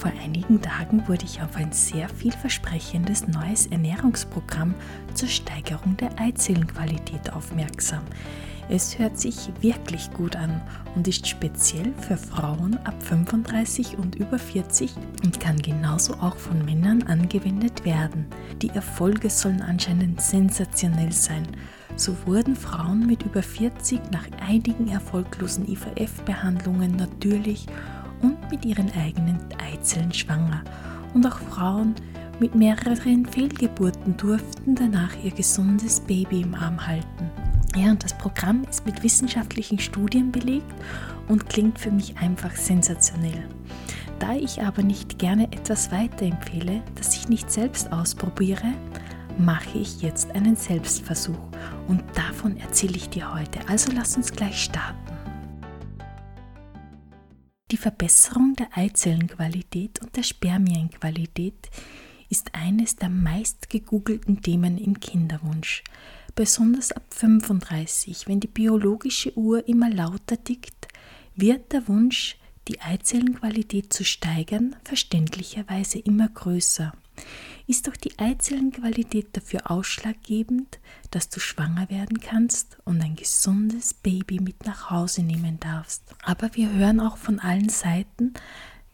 Vor einigen Tagen wurde ich auf ein sehr vielversprechendes neues Ernährungsprogramm zur Steigerung der Eizellenqualität aufmerksam. Es hört sich wirklich gut an und ist speziell für Frauen ab 35 und über 40 und kann genauso auch von Männern angewendet werden. Die Erfolge sollen anscheinend sensationell sein. So wurden Frauen mit über 40 nach einigen erfolglosen IVF-Behandlungen natürlich und mit ihren eigenen Eizellen schwanger. Und auch Frauen mit mehreren Fehlgeburten durften danach ihr gesundes Baby im Arm halten. Ja, und das Programm ist mit wissenschaftlichen Studien belegt und klingt für mich einfach sensationell. Da ich aber nicht gerne etwas weiterempfehle, das ich nicht selbst ausprobiere, mache ich jetzt einen Selbstversuch und davon erzähle ich dir heute. Also lass uns gleich starten. Die Verbesserung der Eizellenqualität und der Spermienqualität ist eines der meist gegoogelten Themen im Kinderwunsch. Besonders ab 35, wenn die biologische Uhr immer lauter tickt, wird der Wunsch, die Eizellenqualität zu steigern, verständlicherweise immer größer ist doch die Eizellenqualität dafür ausschlaggebend, dass du schwanger werden kannst und ein gesundes Baby mit nach Hause nehmen darfst. Aber wir hören auch von allen Seiten,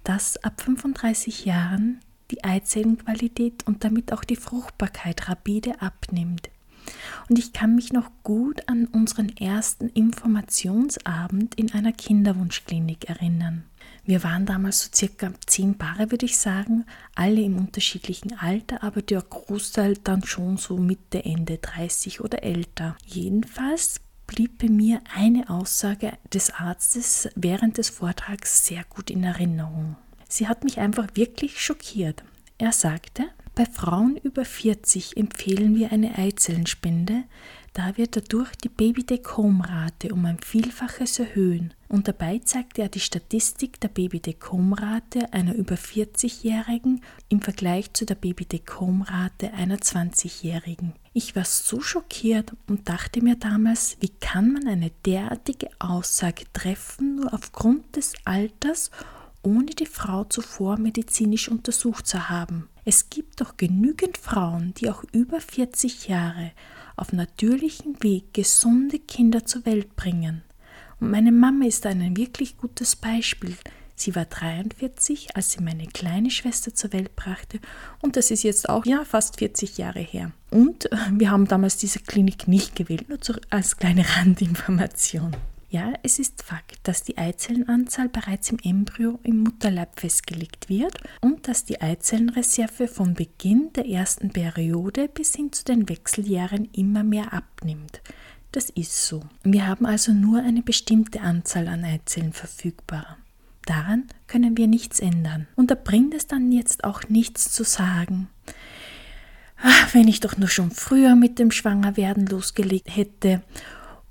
dass ab 35 Jahren die Eizellenqualität und damit auch die Fruchtbarkeit rapide abnimmt. Und ich kann mich noch gut an unseren ersten Informationsabend in einer Kinderwunschklinik erinnern. Wir waren damals so circa zehn Paare, würde ich sagen, alle im unterschiedlichen Alter, aber der Großteil dann schon so Mitte, Ende 30 oder älter. Jedenfalls blieb bei mir eine Aussage des Arztes während des Vortrags sehr gut in Erinnerung. Sie hat mich einfach wirklich schockiert. Er sagte, bei Frauen über 40 empfehlen wir eine Eizellenspende, da wird dadurch die Baby-Take-Home-Rate um ein Vielfaches erhöhen. Und dabei zeigte er die Statistik der Baby-Take-Home-Rate einer über 40-Jährigen im Vergleich zu der Baby-Take-Home-Rate einer 20-Jährigen. Ich war so schockiert und dachte mir damals, wie kann man eine derartige Aussage treffen, nur aufgrund des Alters ohne die Frau zuvor medizinisch untersucht zu haben. Es gibt doch genügend Frauen, die auch über 40 Jahre auf natürlichem Weg gesunde Kinder zur Welt bringen. Und meine Mama ist ein wirklich gutes Beispiel. Sie war 43, als sie meine kleine Schwester zur Welt brachte und das ist jetzt auch ja fast 40 Jahre her. Und äh, wir haben damals diese Klinik nicht gewählt, nur als kleine Randinformation. Ja, es ist Fakt, dass die Eizellenanzahl bereits im Embryo im Mutterleib festgelegt wird und dass die Eizellenreserve von Beginn der ersten Periode bis hin zu den Wechseljahren immer mehr abnimmt. Das ist so. Wir haben also nur eine bestimmte Anzahl an Eizellen verfügbar. Daran können wir nichts ändern. Und da bringt es dann jetzt auch nichts zu sagen. Ach, wenn ich doch nur schon früher mit dem Schwangerwerden losgelegt hätte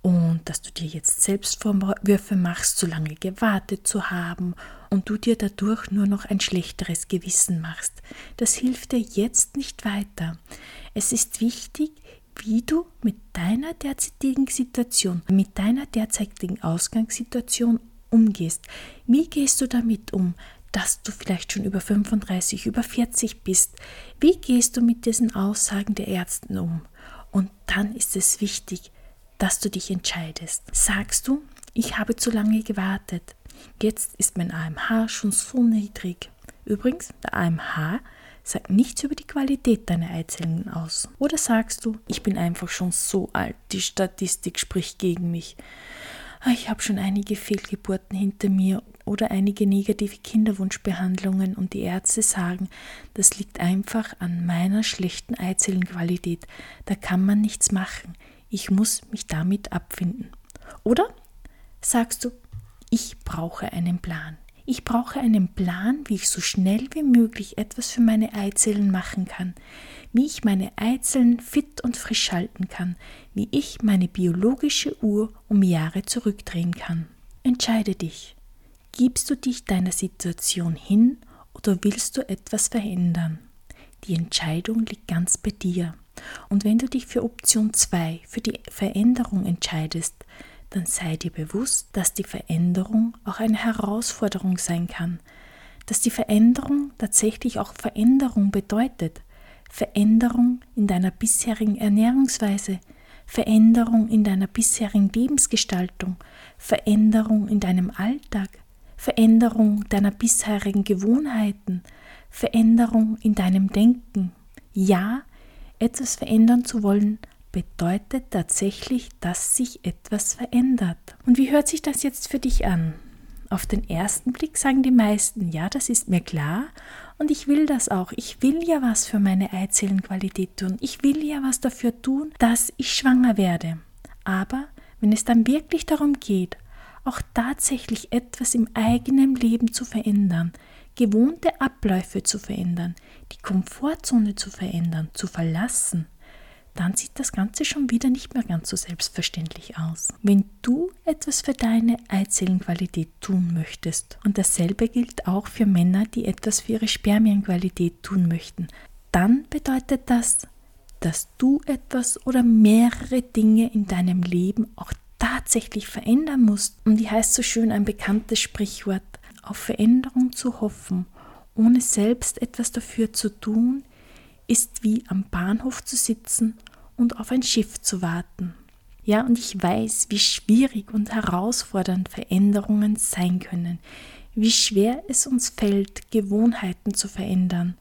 und dass du dir jetzt Selbstvorwürfe machst, so lange gewartet zu haben und du dir dadurch nur noch ein schlechteres Gewissen machst. Das hilft dir jetzt nicht weiter. Es ist wichtig, wie du mit deiner derzeitigen Situation, mit deiner derzeitigen Ausgangssituation umgehst. Wie gehst du damit um, dass du vielleicht schon über 35, über 40 bist? Wie gehst du mit diesen Aussagen der Ärzte um? Und dann ist es wichtig, dass du dich entscheidest. Sagst du, ich habe zu lange gewartet. Jetzt ist mein AMH schon so niedrig. Übrigens, der AMH sagt nichts über die Qualität deiner Eizellen aus. Oder sagst du, ich bin einfach schon so alt, die Statistik spricht gegen mich. ah, ich habe schon einige Fehlgeburten hinter mir oder einige negative Kinderwunschbehandlungen und die Ärzte sagen, das liegt einfach an meiner schlechten Eizellenqualität. Da kann man nichts machen. Ich muss mich damit abfinden. Oder sagst du, ich brauche einen Plan. Ich brauche einen Plan, wie ich so schnell wie möglich etwas für meine Eizellen machen kann, wie ich meine Eizellen fit und frisch halten kann, wie ich meine biologische Uhr um Jahre zurückdrehen kann. Entscheide dich. Gibst du dich deiner Situation hin oder willst du etwas verändern? Die Entscheidung liegt ganz bei dir. Und wenn du dich für Option 2, für die Veränderung entscheidest, dann sei dir bewusst, dass die Veränderung auch eine Herausforderung sein kann, dass die Veränderung tatsächlich auch Veränderung bedeutet. Veränderung in deiner bisherigen Ernährungsweise, Veränderung in deiner bisherigen Lebensgestaltung, Veränderung in deinem Alltag, Veränderung deiner bisherigen Gewohnheiten, Veränderung in deinem Denken. Ja, etwas verändern zu wollen, bedeutet tatsächlich, dass sich etwas verändert. Und wie hört sich das jetzt für dich an? Auf den ersten Blick sagen die meisten, ja, das ist mir klar und ich will das auch. Ich will ja was für meine Eizellenqualität tun. Ich will ja was dafür tun, dass ich schwanger werde. Aber wenn es dann wirklich darum geht, auch tatsächlich etwas im eigenen Leben zu verändern, gewohnte Abläufe zu verändern, die Komfortzone zu verändern, zu verlassen, dann sieht das Ganze schon wieder nicht mehr ganz so selbstverständlich aus. Wenn du etwas für deine Eizellenqualität tun möchtest, und dasselbe gilt auch für Männer, die etwas für ihre Spermienqualität tun möchten, dann bedeutet das, dass du etwas oder mehrere Dinge in deinem Leben auch tatsächlich verändern musst. Und die heißt so schön ein bekanntes Sprichwort, auf Veränderung zu hoffen, ohne selbst etwas dafür zu tun, ist wie am Bahnhof zu sitzen und auf ein Schiff zu warten. Ja, und ich weiß, wie schwierig und herausfordernd Veränderungen sein können, wie schwer es uns fällt, Gewohnheiten zu verändern.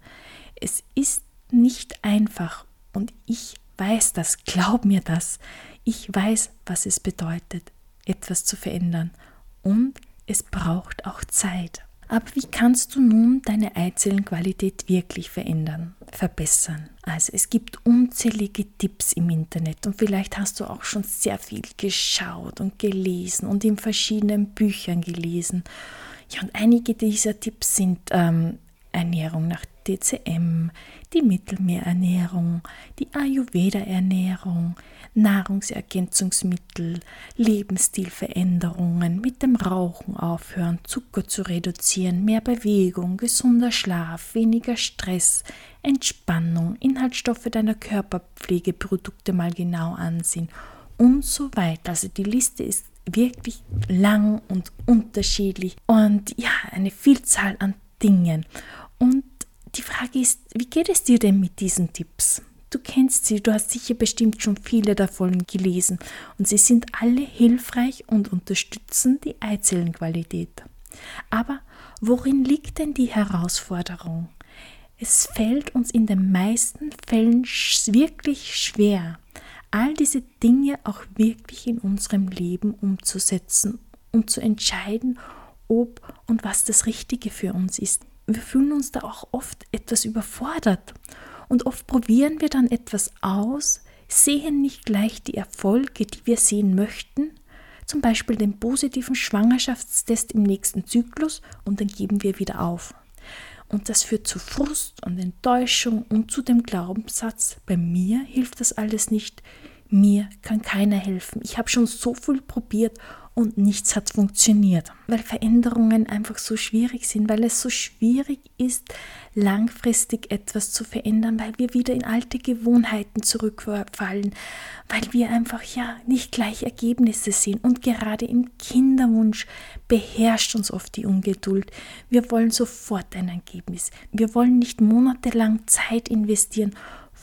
Es ist nicht einfach und ich weiß das, glaub mir das. Ich weiß, was es bedeutet, etwas zu verändern und es braucht auch Zeit. Aber wie kannst du nun deine Eizellenqualität wirklich verändern, verbessern? Also es gibt unzählige Tipps im Internet und vielleicht hast du auch schon sehr viel geschaut und gelesen und in verschiedenen Büchern gelesen. Ja, und einige dieser Tipps sind ähm, Ernährung nach DCM, die Mittelmeerernährung, die Ayurveda-Ernährung, Nahrungsergänzungsmittel, Lebensstilveränderungen, mit dem Rauchen aufhören, Zucker zu reduzieren, mehr Bewegung, gesunder Schlaf, weniger Stress, Entspannung, Inhaltsstoffe deiner Körperpflegeprodukte mal genau ansehen und so weiter. Also die Liste ist wirklich lang und unterschiedlich und ja, eine Vielzahl an Dingen. Und die Frage ist, wie geht es dir denn mit diesen Tipps? Du kennst sie, du hast sicher bestimmt schon viele davon gelesen und sie sind alle hilfreich und unterstützen die Eizellenqualität. Aber worin liegt denn die Herausforderung? Es fällt uns in den meisten Fällen wirklich schwer, all diese Dinge auch wirklich in unserem Leben umzusetzen und zu entscheiden, ob und was das Richtige für uns ist. Wir fühlen uns da auch oft etwas überfordert. Und oft probieren wir dann etwas aus, sehen nicht gleich die Erfolge, die wir sehen möchten, zum Beispiel den positiven Schwangerschaftstest im nächsten Zyklus und dann geben wir wieder auf. Und das führt zu Frust und Enttäuschung und zu dem Glaubenssatz, bei mir hilft das alles nicht, mir kann keiner helfen. Ich habe schon so viel probiert und nichts hat funktioniert, weil Veränderungen einfach so schwierig sind, weil es so schwierig ist, langfristig etwas zu verändern, weil wir wieder in alte Gewohnheiten zurückfallen, weil wir einfach ja nicht gleich Ergebnisse sehen und gerade im Kinderwunsch beherrscht uns oft die Ungeduld. Wir wollen sofort ein Ergebnis. Wir wollen nicht monatelang Zeit investieren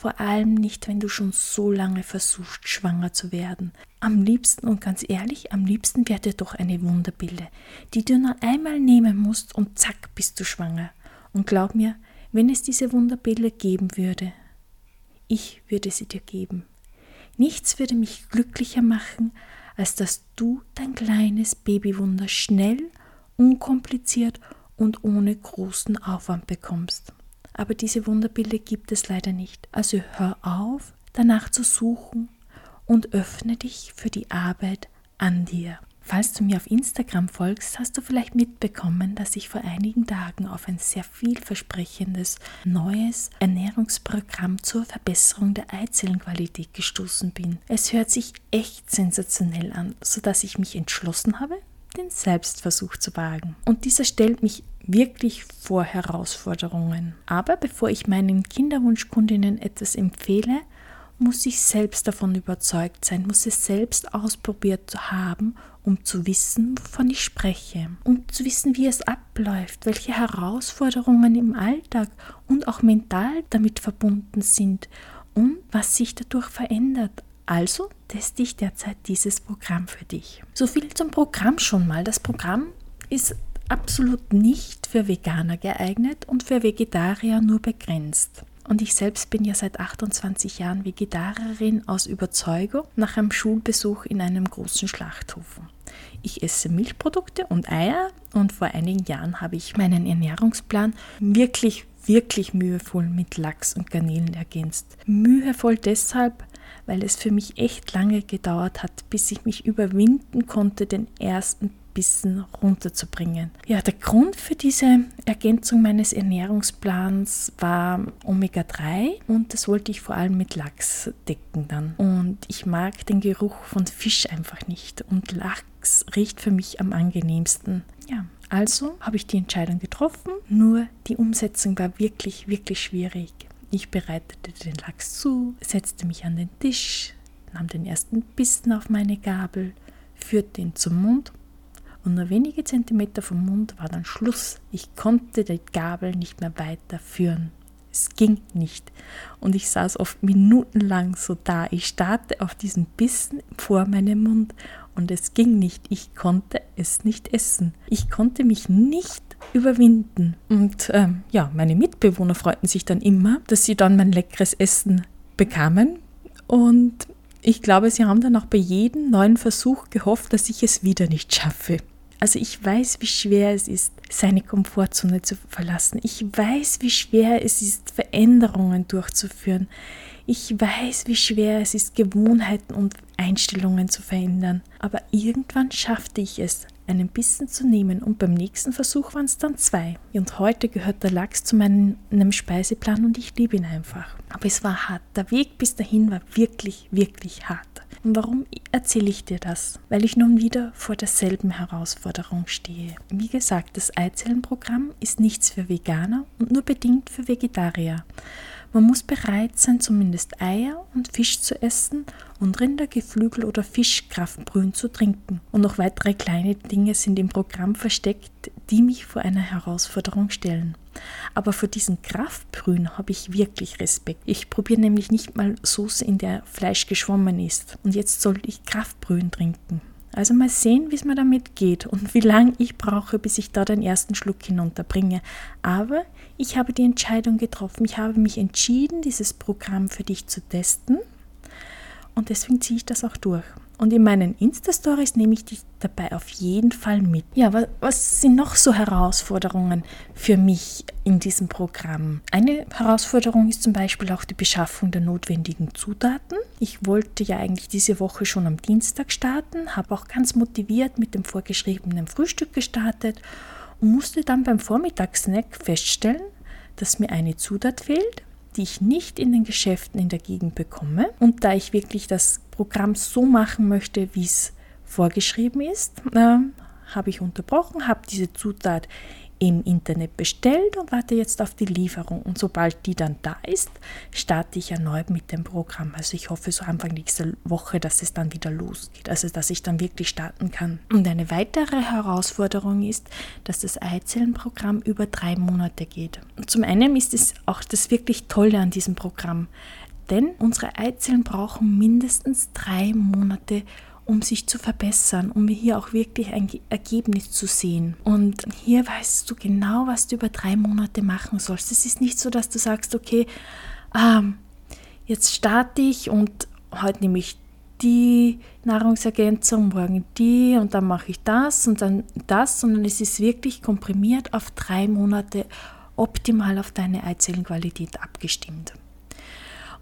vor allem nicht, wenn du schon so lange versuchst, schwanger zu werden. Am liebsten und ganz ehrlich, am liebsten wäre dir doch eine Wunderpille, die du nur einmal nehmen musst und zack bist du schwanger. Und glaub mir, wenn es diese Wunderpille geben würde, ich würde sie dir geben. Nichts würde mich glücklicher machen, als dass du dein kleines Babywunder schnell, unkompliziert und ohne großen Aufwand bekommst. Aber diese Wunderbilder gibt es leider nicht. Also hör auf, danach zu suchen und öffne dich für die Arbeit an dir. Falls du mir auf Instagram folgst, hast du vielleicht mitbekommen, dass ich vor einigen Tagen auf ein sehr vielversprechendes neues Ernährungsprogramm zur Verbesserung der Eizellenqualität gestoßen bin. Es hört sich echt sensationell an, sodass ich mich entschlossen habe, den Selbstversuch zu wagen. Und dieser stellt mich wirklich vor Herausforderungen. Aber bevor ich meinen Kinderwunschkundinnen etwas empfehle, muss ich selbst davon überzeugt sein, muss es selbst ausprobiert zu haben, um zu wissen, wovon ich spreche, um zu wissen, wie es abläuft, welche Herausforderungen im Alltag und auch mental damit verbunden sind und was sich dadurch verändert. Also teste ich derzeit dieses Programm für dich. So viel zum Programm schon mal. Das Programm ist absolut nicht für Veganer geeignet und für Vegetarier nur begrenzt. Und ich selbst bin ja seit 28 Jahren Vegetarierin aus Überzeugung nach einem Schulbesuch in einem großen Schlachthof. Ich esse Milchprodukte und Eier und vor einigen Jahren habe ich meinen Ernährungsplan wirklich, wirklich mühevoll mit Lachs und Garnelen ergänzt. Mühevoll deshalb, weil es für mich echt lange gedauert hat, bis ich mich überwinden konnte, den ersten Bissen runterzubringen. Ja, der Grund für diese Ergänzung meines Ernährungsplans war Omega-3 und das wollte ich vor allem mit Lachs decken dann. Und ich mag den Geruch von Fisch einfach nicht und Lachs riecht für mich am angenehmsten. Ja, also habe ich die Entscheidung getroffen, nur die Umsetzung war wirklich, wirklich schwierig. Ich bereitete den Lachs zu, setzte mich an den Tisch, nahm den ersten Bissen auf meine Gabel, führte ihn zum Mund und nur wenige Zentimeter vom Mund war dann Schluss. Ich konnte die Gabel nicht mehr weiterführen. Es ging nicht. Und ich saß oft minutenlang so da. Ich starrte auf diesen Bissen vor meinem Mund und es ging nicht. Ich konnte es nicht essen. Ich konnte mich nicht überwinden. Und ähm, ja, meine Mitbewohner freuten sich dann immer, dass sie dann mein leckeres Essen bekamen. Und ich glaube, sie haben dann auch bei jedem neuen Versuch gehofft, dass ich es wieder nicht schaffe. Also ich weiß, wie schwer es ist, seine Komfortzone zu verlassen. Ich weiß, wie schwer es ist, Veränderungen durchzuführen. Ich weiß, wie schwer es ist, Gewohnheiten und Einstellungen zu verändern. Aber irgendwann schaffte ich es, einen Bissen zu nehmen und beim nächsten Versuch waren es dann zwei. Und heute gehört der Lachs zu meinem Speiseplan und ich liebe ihn einfach. Aber es war hart. Der Weg bis dahin war wirklich, wirklich hart. Und warum erzähle ich dir das? Weil ich nun wieder vor derselben Herausforderung stehe. Wie gesagt, das Eizellenprogramm ist nichts für Veganer und nur bedingt für Vegetarier. Man muss bereit sein, zumindest Eier und Fisch zu essen und Rinder, Geflügel oder Fischkraftbrühen zu trinken. Und noch weitere kleine Dinge sind im Programm versteckt, die mich vor eine Herausforderung stellen. Aber vor diesen Kraftbrühen habe ich wirklich Respekt. Ich probiere nämlich nicht mal Soße, in der Fleisch geschwommen ist. Und jetzt soll ich Kraftbrühen trinken. Also mal sehen, wie es mir damit geht und wie lange ich brauche, bis ich da den ersten Schluck hinunterbringe. Aber ich habe die Entscheidung getroffen. Ich habe mich entschieden, dieses Programm für dich zu testen. Und deswegen ziehe ich das auch durch. Und in meinen Insta-Stories nehme ich dich dabei auf jeden Fall mit. Ja, was, was, sind noch so Herausforderungen für mich in diesem Programm? Eine Herausforderung ist zum Beispiel auch die Beschaffung der notwendigen Zutaten. Ich wollte ja eigentlich diese Woche schon am Dienstag starten, habe auch ganz motiviert mit dem vorgeschriebenen Frühstück gestartet und musste dann beim Vormittagssnack feststellen, dass mir eine Zutat fehlt die ich nicht in den Geschäften in der Gegend bekomme. Und da ich wirklich das Programm so machen möchte, wie es vorgeschrieben ist, äh, habe ich unterbrochen, habe diese Zutat im Internet bestellt und warte jetzt auf die Lieferung. Und sobald die dann da ist, starte ich erneut mit dem Programm. Also ich hoffe so Anfang nächster Woche, dass es dann wieder losgeht. Also dass ich dann wirklich starten kann. Und eine weitere Herausforderung ist, dass das Eizellenprogramm über drei Monate geht. Und zum einen ist es auch das wirklich Tolle an diesem Programm. Denn unsere Eizellen brauchen mindestens drei Monate, um sich zu verbessern, um hier auch wirklich ein Ergebnis zu sehen. Und hier weißt du genau, was du über drei Monate machen sollst. Es ist nicht so, dass du sagst, okay, ähm, jetzt starte ich und heute nehme ich die Nahrungsergänzung, morgen die und dann mache ich das und dann das, sondern es ist wirklich komprimiert auf drei Monate optimal auf deine Eizellenqualität abgestimmt.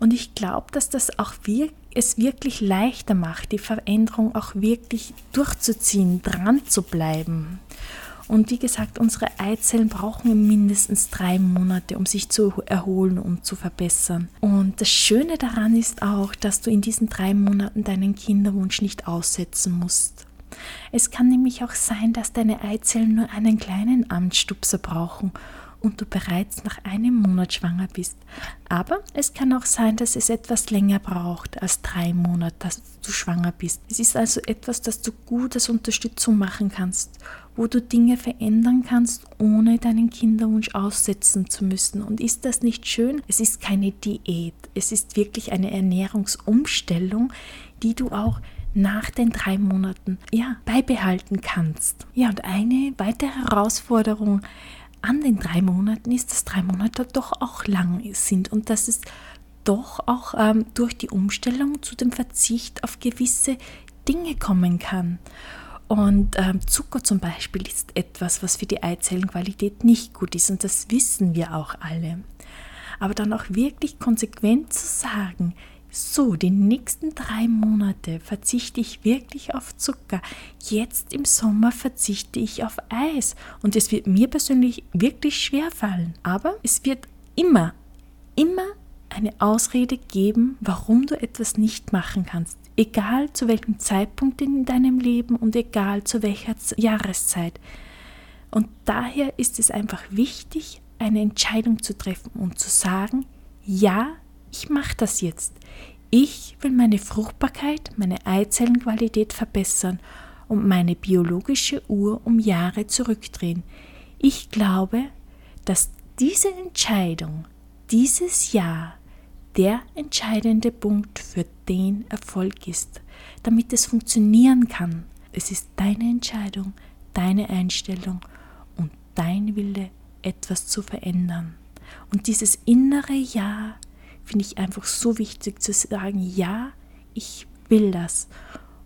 Und ich glaube, dass das auch wir, es wirklich leichter macht, die Veränderung auch wirklich durchzuziehen, dran zu bleiben. Und wie gesagt, unsere Eizellen brauchen mindestens drei Monate, um sich zu erholen und zu verbessern. Und das Schöne daran ist auch, dass du in diesen drei Monaten deinen Kinderwunsch nicht aussetzen musst. Es kann nämlich auch sein, dass deine Eizellen nur einen kleinen Amtsstupser brauchen und du bereits nach einem Monat schwanger bist. Aber es kann auch sein, dass es etwas länger braucht als drei Monate, dass du schwanger bist. Es ist also etwas, das du gut als Unterstützung machen kannst, wo du Dinge verändern kannst, ohne deinen Kinderwunsch aussetzen zu müssen. Und ist das nicht schön? Es ist keine Diät, es ist wirklich eine Ernährungsumstellung, die du auch nach den drei Monaten ja beibehalten kannst. Ja, und eine weitere Herausforderung an den drei Monaten ist, dass drei Monate doch auch lang sind und dass es doch auch ähm, durch die Umstellung zu dem Verzicht auf gewisse Dinge kommen kann. Und ähm, Zucker zum Beispiel ist etwas, was für die Eizellenqualität nicht gut ist und das wissen wir auch alle. Aber dann auch wirklich konsequent zu sagen, so, die nächsten drei Monate verzichte ich wirklich auf Zucker. Jetzt im Sommer verzichte ich auf Eis. Und es wird mir persönlich wirklich schwer fallen. Aber es wird immer, immer eine Ausrede geben, warum du etwas nicht machen kannst. Egal zu welchem Zeitpunkt in deinem Leben und egal zu welcher Jahreszeit. Und daher ist es einfach wichtig, eine Entscheidung zu treffen und zu sagen, ja, ich mache das jetzt. Ich will meine Fruchtbarkeit, meine Eizellenqualität verbessern und meine biologische Uhr um Jahre zurückdrehen. Ich glaube, dass diese Entscheidung, dieses Jahr der entscheidende Punkt für den Erfolg ist, damit es funktionieren kann. Es ist deine Entscheidung, deine Einstellung und dein Wille, etwas zu verändern. Und dieses innere Ja finde ich einfach so wichtig zu sagen, ja, ich will das.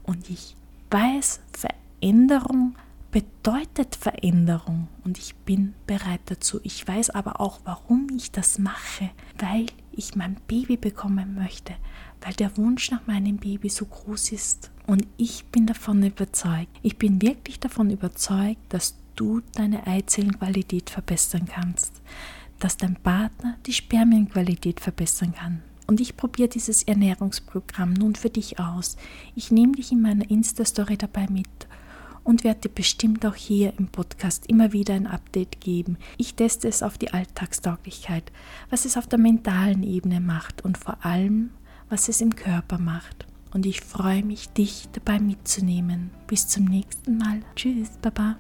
Und ich weiß, Veränderung bedeutet Veränderung und ich bin bereit dazu. Ich weiß aber auch, warum ich das mache, weil ich mein Baby bekommen möchte, weil der Wunsch nach meinem Baby so groß ist. Und ich bin davon überzeugt, ich bin wirklich davon überzeugt, dass du deine Eizellenqualität verbessern kannst dass dein Partner die Spermienqualität verbessern kann. Und ich probiere dieses Ernährungsprogramm nun für dich aus. Ich nehme dich in meiner Insta-Story dabei mit und werde dir bestimmt auch hier im Podcast immer wieder ein Update geben. Ich teste es auf die Alltagstauglichkeit, was es auf der mentalen Ebene macht und vor allem, was es im Körper macht. Und ich freue mich, dich dabei mitzunehmen. Bis zum nächsten Mal. Tschüss, Baba.